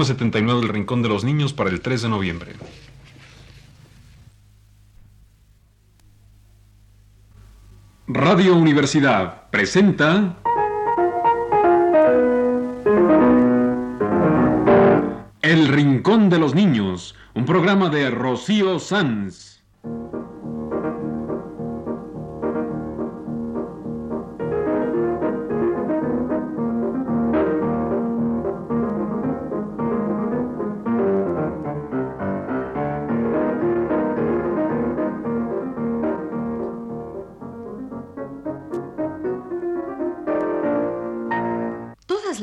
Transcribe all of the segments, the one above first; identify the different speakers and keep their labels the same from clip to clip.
Speaker 1: 79 del Rincón de los Niños para el 3 de noviembre. Radio Universidad presenta El Rincón de los Niños, un programa de Rocío Sanz.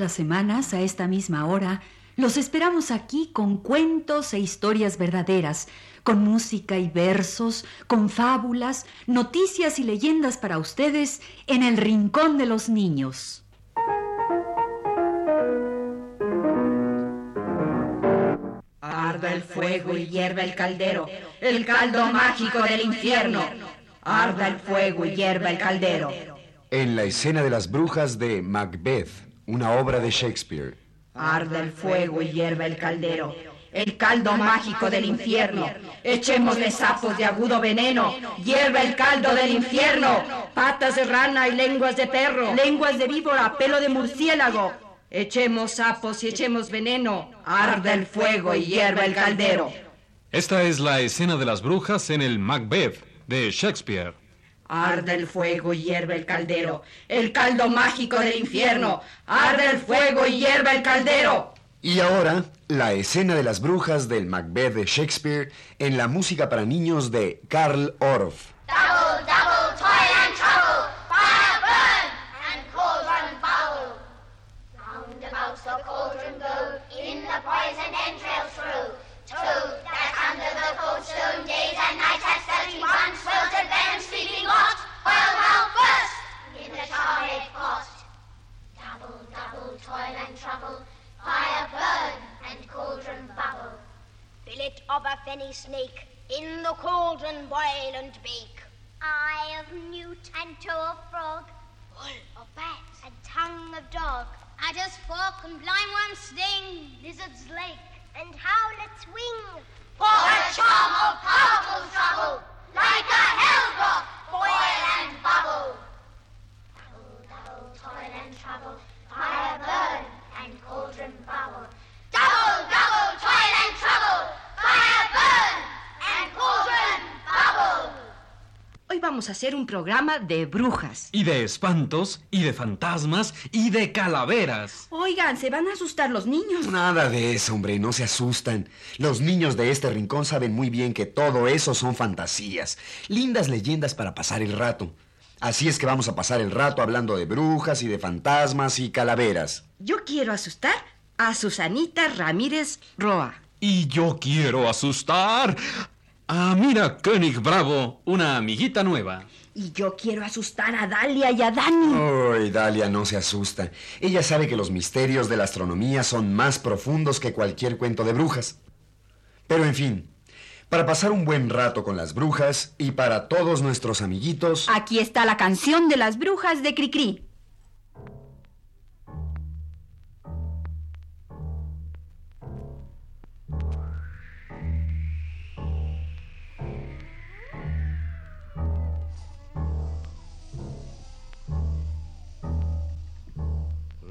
Speaker 2: Semanas, a esta misma hora, los esperamos aquí con cuentos e historias verdaderas, con música y versos, con fábulas, noticias y leyendas para ustedes en el Rincón de los Niños.
Speaker 3: Arda el fuego y hierva el caldero, el caldo mágico del infierno. Arda el fuego y hierva el caldero.
Speaker 4: En la escena de las brujas de Macbeth, una obra de Shakespeare.
Speaker 3: Arda el fuego y hierva el caldero, el caldo mágico del infierno. Echémosle sapos de agudo veneno, hierva el caldo del infierno. Patas de rana y lenguas de perro, lenguas de víbora, pelo de murciélago. Echemos sapos y echemos veneno, arda el fuego y hierva el caldero.
Speaker 1: Esta es la escena de las brujas en el Macbeth de Shakespeare.
Speaker 3: Arde el fuego y hierve el caldero, el caldo mágico del infierno. Arde el fuego y hierve el caldero.
Speaker 4: Y ahora, la escena de las brujas del Macbeth de Shakespeare en la música para niños de Karl Orff.
Speaker 5: Double, Fillet of a fenny snake, in the cauldron boil and bake. Eye of newt and toe of frog, wool of bat and tongue of dog. Adder's fork and blindworm's sting, lizard's lake and howlet's
Speaker 3: vamos a hacer un programa de brujas.
Speaker 1: Y de espantos, y de fantasmas, y de calaveras.
Speaker 3: Oigan, se van a asustar los niños.
Speaker 4: Nada de eso, hombre, no se asustan. Los niños de este rincón saben muy bien que todo eso son fantasías, lindas leyendas para pasar el rato. Así es que vamos a pasar el rato hablando de brujas y de fantasmas y calaveras.
Speaker 3: Yo quiero asustar a Susanita Ramírez Roa.
Speaker 1: Y yo quiero asustar a Mira König Bravo, una amiguita nueva.
Speaker 3: Y yo quiero asustar a Dalia y a Dani.
Speaker 4: Ay, Dalia no se asusta. Ella sabe que los misterios de la astronomía son más profundos que cualquier cuento de brujas. Pero en fin, para pasar un buen rato con las brujas y para todos nuestros amiguitos...
Speaker 2: Aquí está la canción de las brujas de Cricri.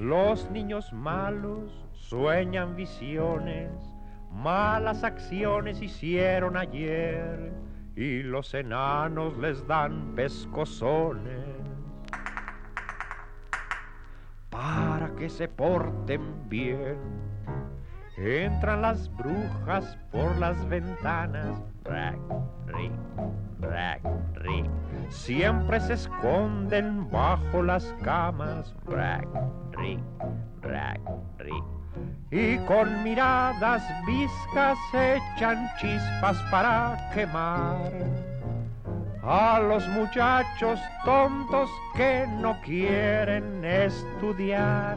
Speaker 6: Los niños malos sueñan visiones, malas acciones hicieron ayer y los enanos les dan pescozones. Para que se porten bien, entran las brujas por las ventanas. Brac, ric, brac, ric. Siempre se esconden bajo las camas. Brac, ric, brac, ric. y con miradas viscas echan chispas para quemar a los muchachos tontos que no quieren estudiar.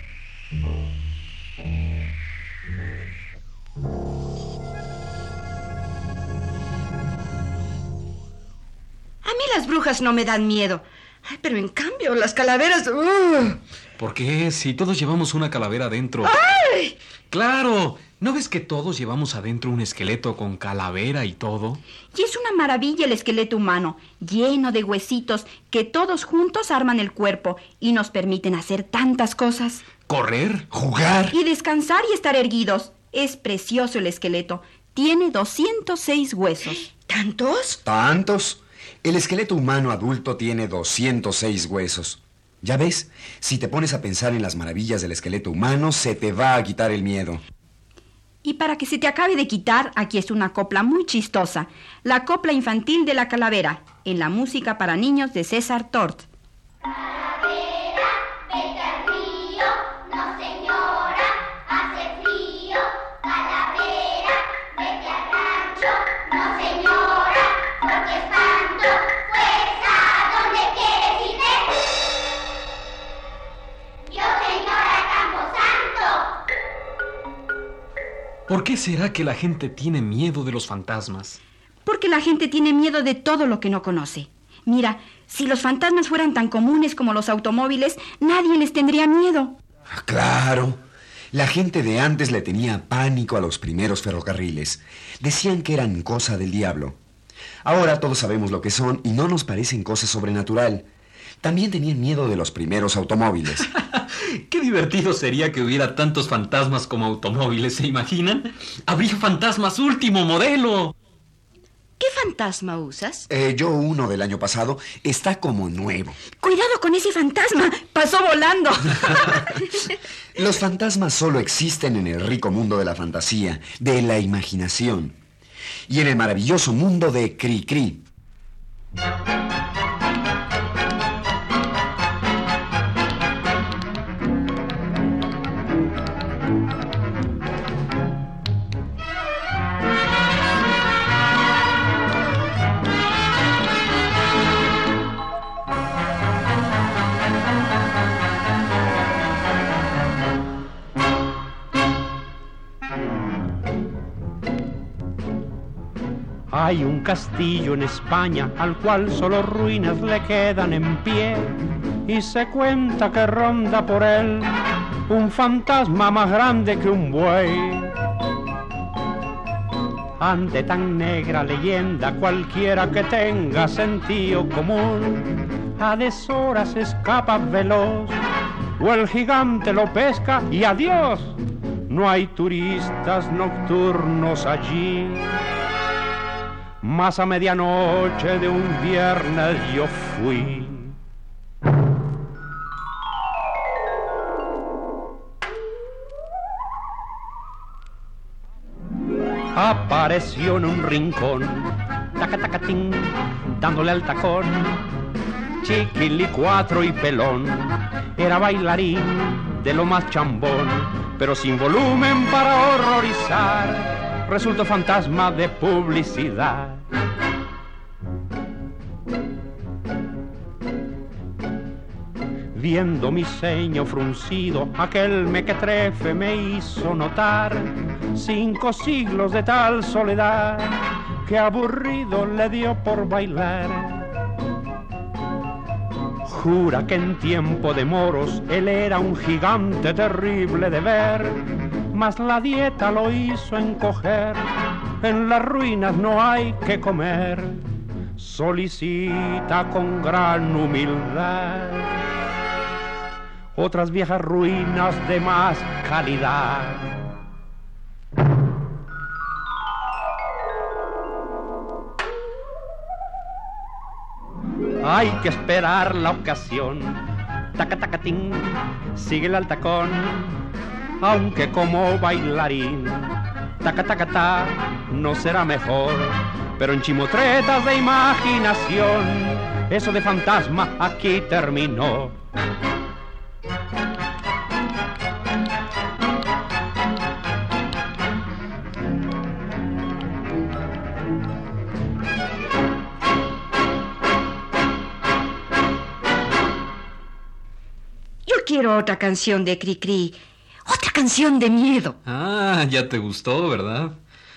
Speaker 3: A mí las brujas no me dan miedo. Ay, pero en cambio, las calaveras... ¡uh!
Speaker 1: ¿Por qué? Si todos llevamos una calavera adentro.
Speaker 3: ¡Ay!
Speaker 1: Claro. ¿No ves que todos llevamos adentro un esqueleto con calavera y todo?
Speaker 7: Y es una maravilla el esqueleto humano, lleno de huesitos que todos juntos arman el cuerpo y nos permiten hacer tantas cosas.
Speaker 1: ¿Correr?
Speaker 4: Jugar.
Speaker 7: Y descansar y estar erguidos. Es precioso el esqueleto. Tiene 206 huesos.
Speaker 3: ¿Tantos?
Speaker 4: ¿Tantos? El esqueleto humano adulto tiene 206 huesos. Ya ves, si te pones a pensar en las maravillas del esqueleto humano, se te va a quitar el miedo.
Speaker 7: Y para que se te acabe de quitar, aquí es una copla muy chistosa, la copla infantil de la calavera, en la música para niños de César Tort.
Speaker 1: ¿Por qué será que la gente tiene miedo de los fantasmas?
Speaker 7: Porque la gente tiene miedo de todo lo que no conoce. Mira, si los fantasmas fueran tan comunes como los automóviles, nadie les tendría miedo.
Speaker 4: Claro. La gente de antes le tenía pánico a los primeros ferrocarriles. Decían que eran cosa del diablo. Ahora todos sabemos lo que son y no nos parecen cosa sobrenatural. También tenían miedo de los primeros automóviles.
Speaker 1: Qué divertido sería que hubiera tantos fantasmas como automóviles, ¿se imaginan? Habría fantasmas último modelo.
Speaker 3: ¿Qué fantasma usas?
Speaker 4: Eh, yo uno del año pasado está como nuevo.
Speaker 7: Cuidado con ese fantasma. Pasó volando.
Speaker 4: Los fantasmas solo existen en el rico mundo de la fantasía, de la imaginación. Y en el maravilloso mundo de Cri Cri.
Speaker 6: Hay un castillo en España al cual solo ruinas le quedan en pie y se cuenta que ronda por él un fantasma más grande que un buey. Ante tan negra leyenda cualquiera que tenga sentido común a deshoras escapa veloz o el gigante lo pesca y adiós. No hay turistas nocturnos allí. Más a medianoche de un viernes yo fui. apareció en un rincón, taca tacatín, dándole al tacón. Chiquilicuatro y pelón, era bailarín de lo más chambón, pero sin volumen para horrorizar, resultó fantasma de publicidad. Viendo mi ceño fruncido, aquel mequetrefe me hizo notar cinco siglos de tal soledad que aburrido le dio por bailar. Jura que en tiempo de moros él era un gigante terrible de ver, mas la dieta lo hizo encoger, en las ruinas no hay que comer, solicita con gran humildad otras viejas ruinas de más calidad. Hay que esperar la ocasión. Taca tacatín, sigue el altacón, aunque como bailarín. Taca taca no será mejor, pero en chimotretas de imaginación, eso de fantasma aquí terminó.
Speaker 7: Quiero otra canción de Cricri. Otra canción de miedo.
Speaker 1: Ah, ya te gustó, ¿verdad?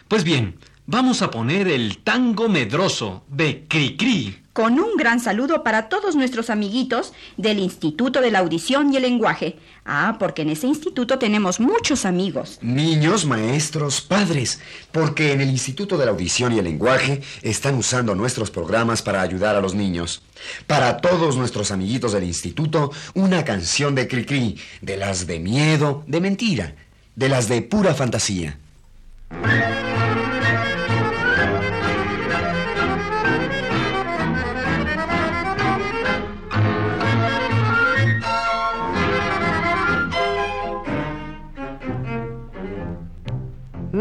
Speaker 1: Pues bien, vamos a poner el tango medroso de Cricri.
Speaker 7: Con un gran saludo para todos nuestros amiguitos del Instituto de la Audición y el Lenguaje. Ah, porque en ese instituto tenemos muchos amigos.
Speaker 4: Niños, maestros, padres, porque en el Instituto de la Audición y el Lenguaje están usando nuestros programas para ayudar a los niños. Para todos nuestros amiguitos del instituto, una canción de Cricri, de las de miedo, de mentira, de las de pura fantasía.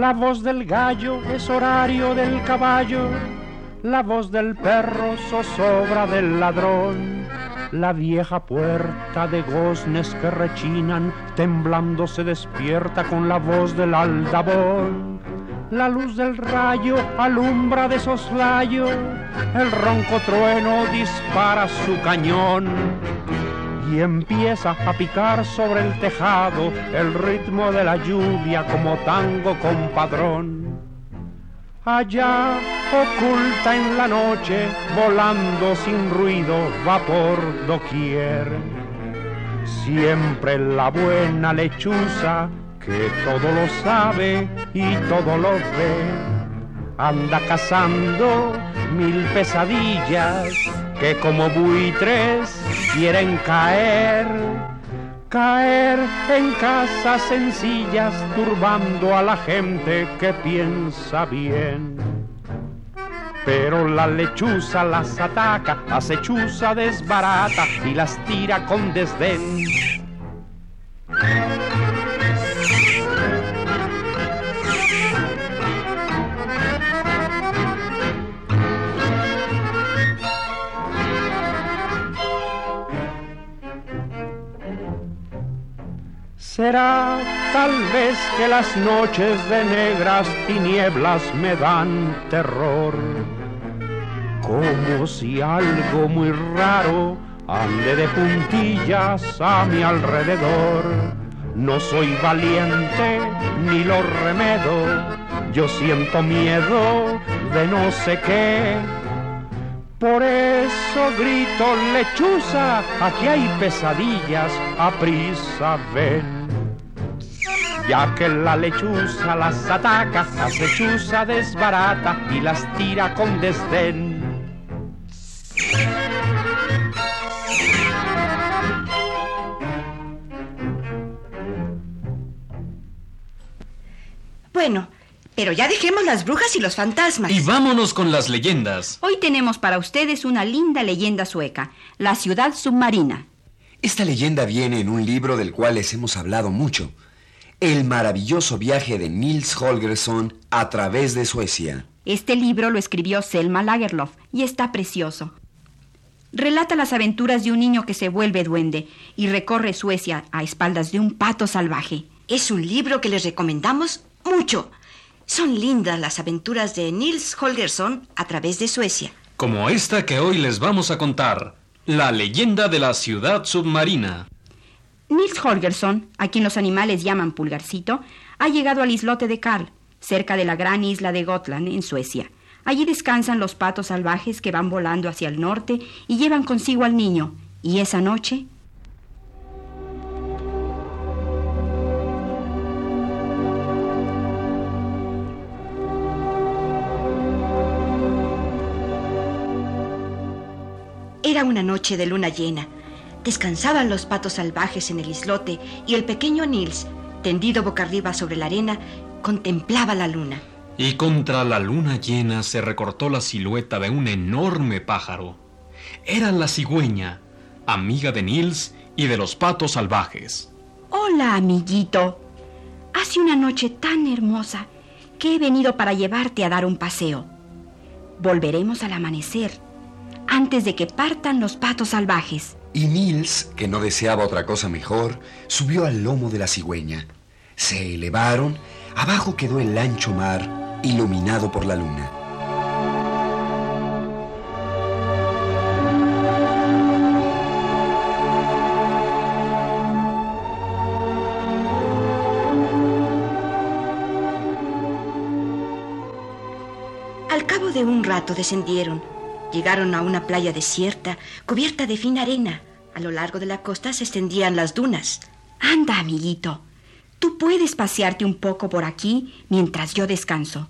Speaker 6: La voz del gallo es horario del caballo, la voz del perro zozobra del ladrón. La vieja puerta de goznes que rechinan, temblando se despierta con la voz del aldabón. La luz del rayo alumbra de soslayo, el ronco trueno dispara su cañón y empieza a picar sobre el tejado el ritmo de la lluvia como tango compadrón. Allá, oculta en la noche, volando sin ruido, va por doquier. Siempre la buena lechuza, que todo lo sabe y todo lo ve, anda cazando mil pesadillas que como buitres quieren caer, caer en casas sencillas, turbando a la gente que piensa bien. Pero la lechuza las ataca, acechuza desbarata y las tira con desdén. Será tal vez que las noches de negras tinieblas me dan terror, como si algo muy raro ande de puntillas a mi alrededor. No soy valiente ni lo remedo, yo siento miedo de no sé qué. Por eso grito lechuza, aquí hay pesadillas, a prisa ven. Ya que la lechuza las ataca, la lechuza desbarata y las tira con desdén.
Speaker 7: Bueno, pero ya dejemos las brujas y los fantasmas.
Speaker 1: Y vámonos con las leyendas.
Speaker 7: Hoy tenemos para ustedes una linda leyenda sueca, la ciudad submarina.
Speaker 4: Esta leyenda viene en un libro del cual les hemos hablado mucho. El maravilloso viaje de Nils Holgersson a través de Suecia.
Speaker 7: Este libro lo escribió Selma Lagerlof y está precioso. Relata las aventuras de un niño que se vuelve duende y recorre Suecia a espaldas de un pato salvaje.
Speaker 8: Es un libro que les recomendamos mucho. Son lindas las aventuras de Nils Holgersson a través de Suecia.
Speaker 1: Como esta que hoy les vamos a contar, la leyenda de la ciudad submarina.
Speaker 7: Nils Holgersson, a quien los animales llaman pulgarcito, ha llegado al islote de Karl, cerca de la gran isla de Gotland, en Suecia. Allí descansan los patos salvajes que van volando hacia el norte y llevan consigo al niño. Y esa noche
Speaker 8: Era una noche de luna llena. Descansaban los patos salvajes en el islote y el pequeño Nils, tendido boca arriba sobre la arena, contemplaba la luna.
Speaker 1: Y contra la luna llena se recortó la silueta de un enorme pájaro. Era la cigüeña, amiga de Nils y de los patos salvajes.
Speaker 7: Hola, amiguito. Hace una noche tan hermosa que he venido para llevarte a dar un paseo. Volveremos al amanecer, antes de que partan los patos salvajes.
Speaker 4: Y Nils, que no deseaba otra cosa mejor, subió al lomo de la cigüeña. Se elevaron, abajo quedó el ancho mar, iluminado por la luna.
Speaker 8: Al cabo de un rato descendieron. Llegaron a una playa desierta, cubierta de fina arena. A lo largo de la costa se extendían las dunas.
Speaker 7: Anda, amiguito. Tú puedes pasearte un poco por aquí mientras yo descanso.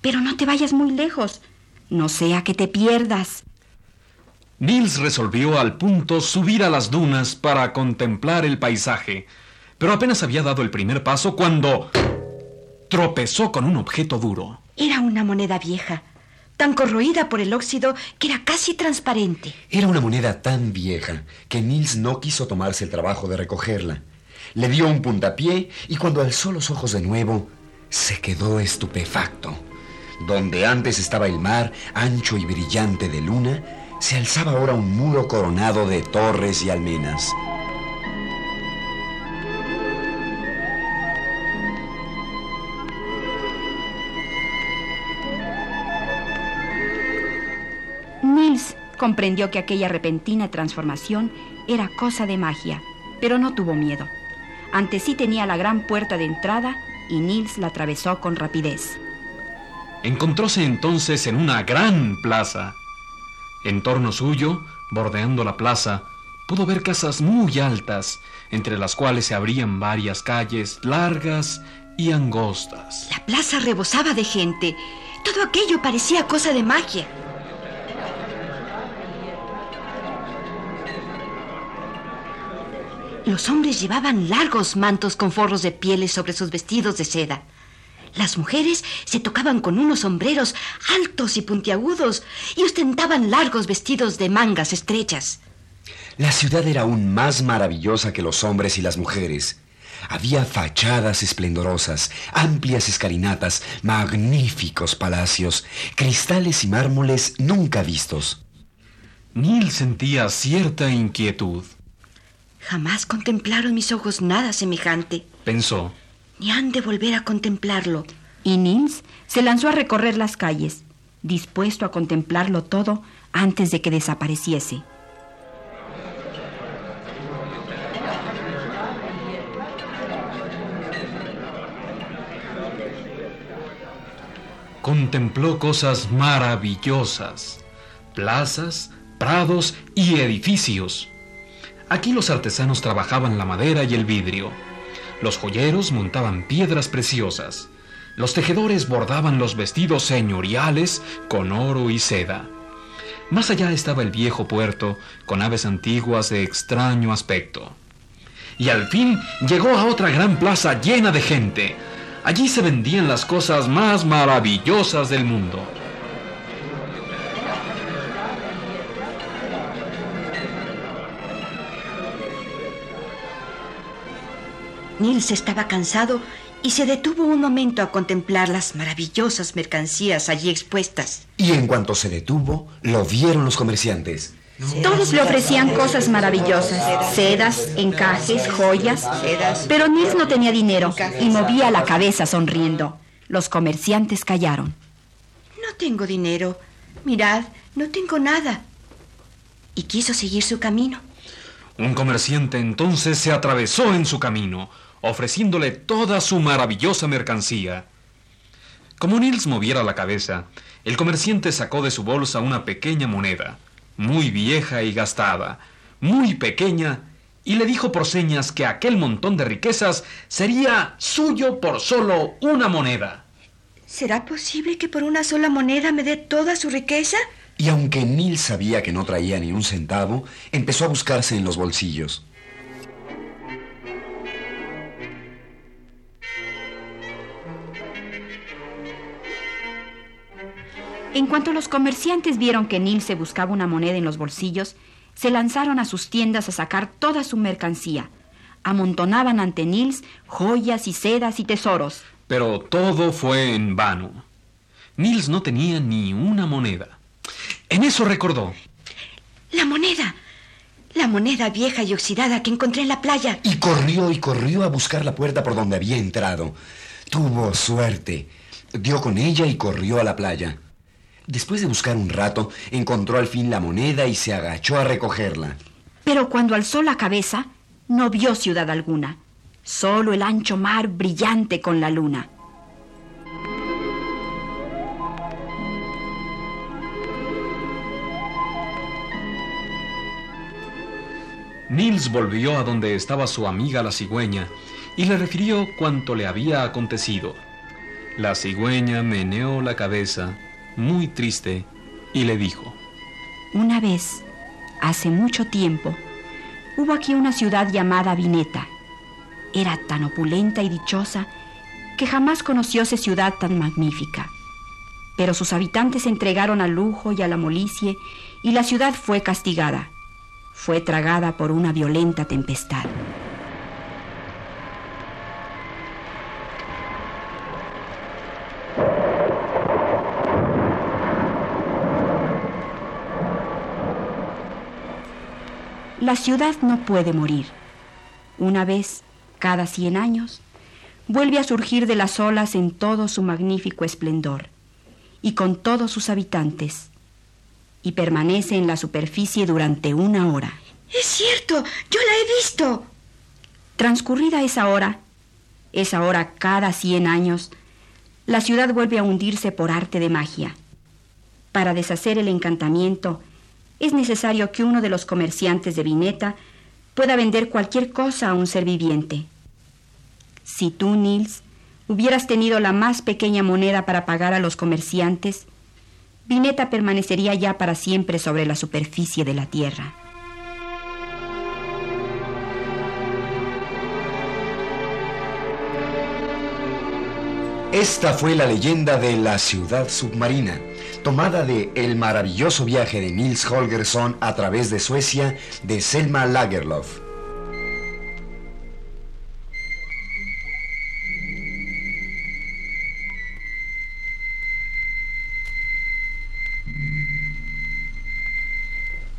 Speaker 7: Pero no te vayas muy lejos, no sea que te pierdas.
Speaker 1: Nils resolvió al punto subir a las dunas para contemplar el paisaje, pero apenas había dado el primer paso cuando tropezó con un objeto duro.
Speaker 8: Era una moneda vieja, tan corroída por el óxido que era casi transparente.
Speaker 4: Era una moneda tan vieja que Nils no quiso tomarse el trabajo de recogerla. Le dio un puntapié y cuando alzó los ojos de nuevo, se quedó estupefacto. Donde antes estaba el mar, ancho y brillante de luna, se alzaba ahora un muro coronado de torres y almenas.
Speaker 7: Comprendió que aquella repentina transformación era cosa de magia, pero no tuvo miedo. Ante sí tenía la gran puerta de entrada y Nils la atravesó con rapidez.
Speaker 1: Encontróse entonces en una gran plaza. En torno suyo, bordeando la plaza, pudo ver casas muy altas, entre las cuales se abrían varias calles largas y angostas.
Speaker 8: La plaza rebosaba de gente. Todo aquello parecía cosa de magia. Los hombres llevaban largos mantos con forros de pieles sobre sus vestidos de seda. Las mujeres se tocaban con unos sombreros altos y puntiagudos y ostentaban largos vestidos de mangas estrechas.
Speaker 4: La ciudad era aún más maravillosa que los hombres y las mujeres. Había fachadas esplendorosas, amplias escalinatas, magníficos palacios, cristales y mármoles nunca vistos.
Speaker 1: Nils sentía cierta inquietud.
Speaker 8: Jamás contemplaron mis ojos nada semejante,
Speaker 1: Pensó,
Speaker 8: ni han de volver a contemplarlo.
Speaker 7: Y Nils se lanzó a recorrer las calles, dispuesto a contemplarlo todo antes de que desapareciese.
Speaker 1: contempló cosas maravillosas, plazas, prados y edificios. Aquí los artesanos trabajaban la madera y el vidrio. Los joyeros montaban piedras preciosas. Los tejedores bordaban los vestidos señoriales con oro y seda. Más allá estaba el viejo puerto con aves antiguas de extraño aspecto. Y al fin llegó a otra gran plaza llena de gente. Allí se vendían las cosas más maravillosas del mundo.
Speaker 8: Nils estaba cansado y se detuvo un momento a contemplar las maravillosas mercancías allí expuestas.
Speaker 4: Y en cuanto se detuvo, lo vieron los comerciantes.
Speaker 7: Todos le ofrecían cosas maravillosas, sedas, encajes, joyas, pero Nils no tenía dinero y movía la cabeza sonriendo. Los comerciantes callaron.
Speaker 8: No tengo dinero. Mirad, no tengo nada. Y quiso seguir su camino.
Speaker 1: Un comerciante entonces se atravesó en su camino, ofreciéndole toda su maravillosa mercancía. Como Nils moviera la cabeza, el comerciante sacó de su bolsa una pequeña moneda, muy vieja y gastada, muy pequeña, y le dijo por señas que aquel montón de riquezas sería suyo por solo una moneda.
Speaker 8: ¿Será posible que por una sola moneda me dé toda su riqueza?
Speaker 4: Y aunque Nils sabía que no traía ni un centavo, empezó a buscarse en los bolsillos.
Speaker 7: En cuanto los comerciantes vieron que Nils se buscaba una moneda en los bolsillos, se lanzaron a sus tiendas a sacar toda su mercancía. Amontonaban ante Nils joyas y sedas y tesoros.
Speaker 1: Pero todo fue en vano. Nils no tenía ni una moneda. En eso recordó.
Speaker 8: La moneda. La moneda vieja y oxidada que encontré en la playa.
Speaker 4: Y corrió y corrió a buscar la puerta por donde había entrado. Tuvo suerte. Dio con ella y corrió a la playa. Después de buscar un rato, encontró al fin la moneda y se agachó a recogerla.
Speaker 7: Pero cuando alzó la cabeza, no vio ciudad alguna, solo el ancho mar brillante con la luna.
Speaker 1: Nils volvió a donde estaba su amiga la cigüeña y le refirió cuanto le había acontecido. La cigüeña meneó la cabeza, muy triste, y le dijo,
Speaker 7: Una vez, hace mucho tiempo, hubo aquí una ciudad llamada Vineta. Era tan opulenta y dichosa que jamás conocióse ciudad tan magnífica. Pero sus habitantes se entregaron al lujo y a la molicie y la ciudad fue castigada. Fue tragada por una violenta tempestad. La ciudad no puede morir. Una vez, cada cien años, vuelve a surgir de las olas en todo su magnífico esplendor y con todos sus habitantes, y permanece en la superficie durante una hora.
Speaker 8: Es cierto, yo la he visto.
Speaker 7: Transcurrida esa hora, esa hora cada cien años, la ciudad vuelve a hundirse por arte de magia. Para deshacer el encantamiento, es necesario que uno de los comerciantes de Vineta pueda vender cualquier cosa a un ser viviente. Si tú, Nils, hubieras tenido la más pequeña moneda para pagar a los comerciantes, Vineta permanecería ya para siempre sobre la superficie de la tierra.
Speaker 4: Esta fue la leyenda de la ciudad submarina, tomada de El maravilloso viaje de Nils Holgersson a través de Suecia de Selma Lagerlof.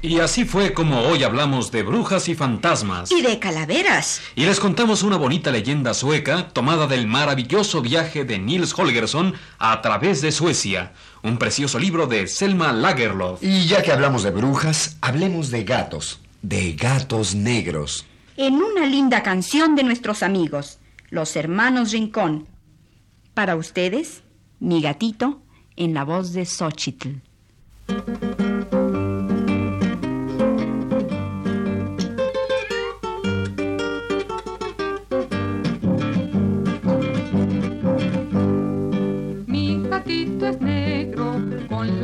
Speaker 1: Y así fue como hoy hablamos de brujas y fantasmas.
Speaker 8: Y de calaveras.
Speaker 1: Y les contamos una bonita leyenda sueca tomada del maravilloso viaje de Nils Holgersson a través de Suecia, un precioso libro de Selma Lagerlof.
Speaker 4: Y ya que hablamos de brujas, hablemos de gatos, de gatos negros.
Speaker 7: En una linda canción de nuestros amigos, los hermanos Rincón. Para ustedes, mi gatito, en la voz de Xochitl.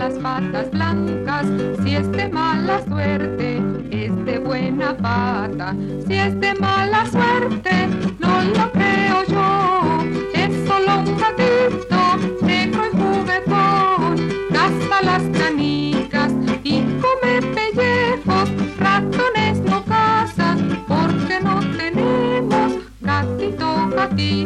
Speaker 9: Las patas blancas. Si es de mala suerte, es de buena pata. Si es de mala suerte, no lo creo yo. Es solo un gatito negro y juguetón. Gasta las canicas y come pellejos. Ratones no caza porque no tenemos gatito si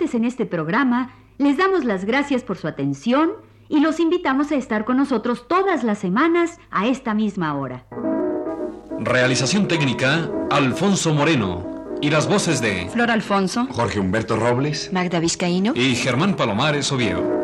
Speaker 2: Participantes en este programa les damos las gracias por su atención y los invitamos a estar con nosotros todas las semanas a esta misma hora.
Speaker 1: Realización técnica, Alfonso Moreno. Y las voces de
Speaker 7: Flor Alfonso.
Speaker 4: Jorge Humberto Robles.
Speaker 8: Magda Vizcaíno.
Speaker 1: y Germán Palomares Oviedo.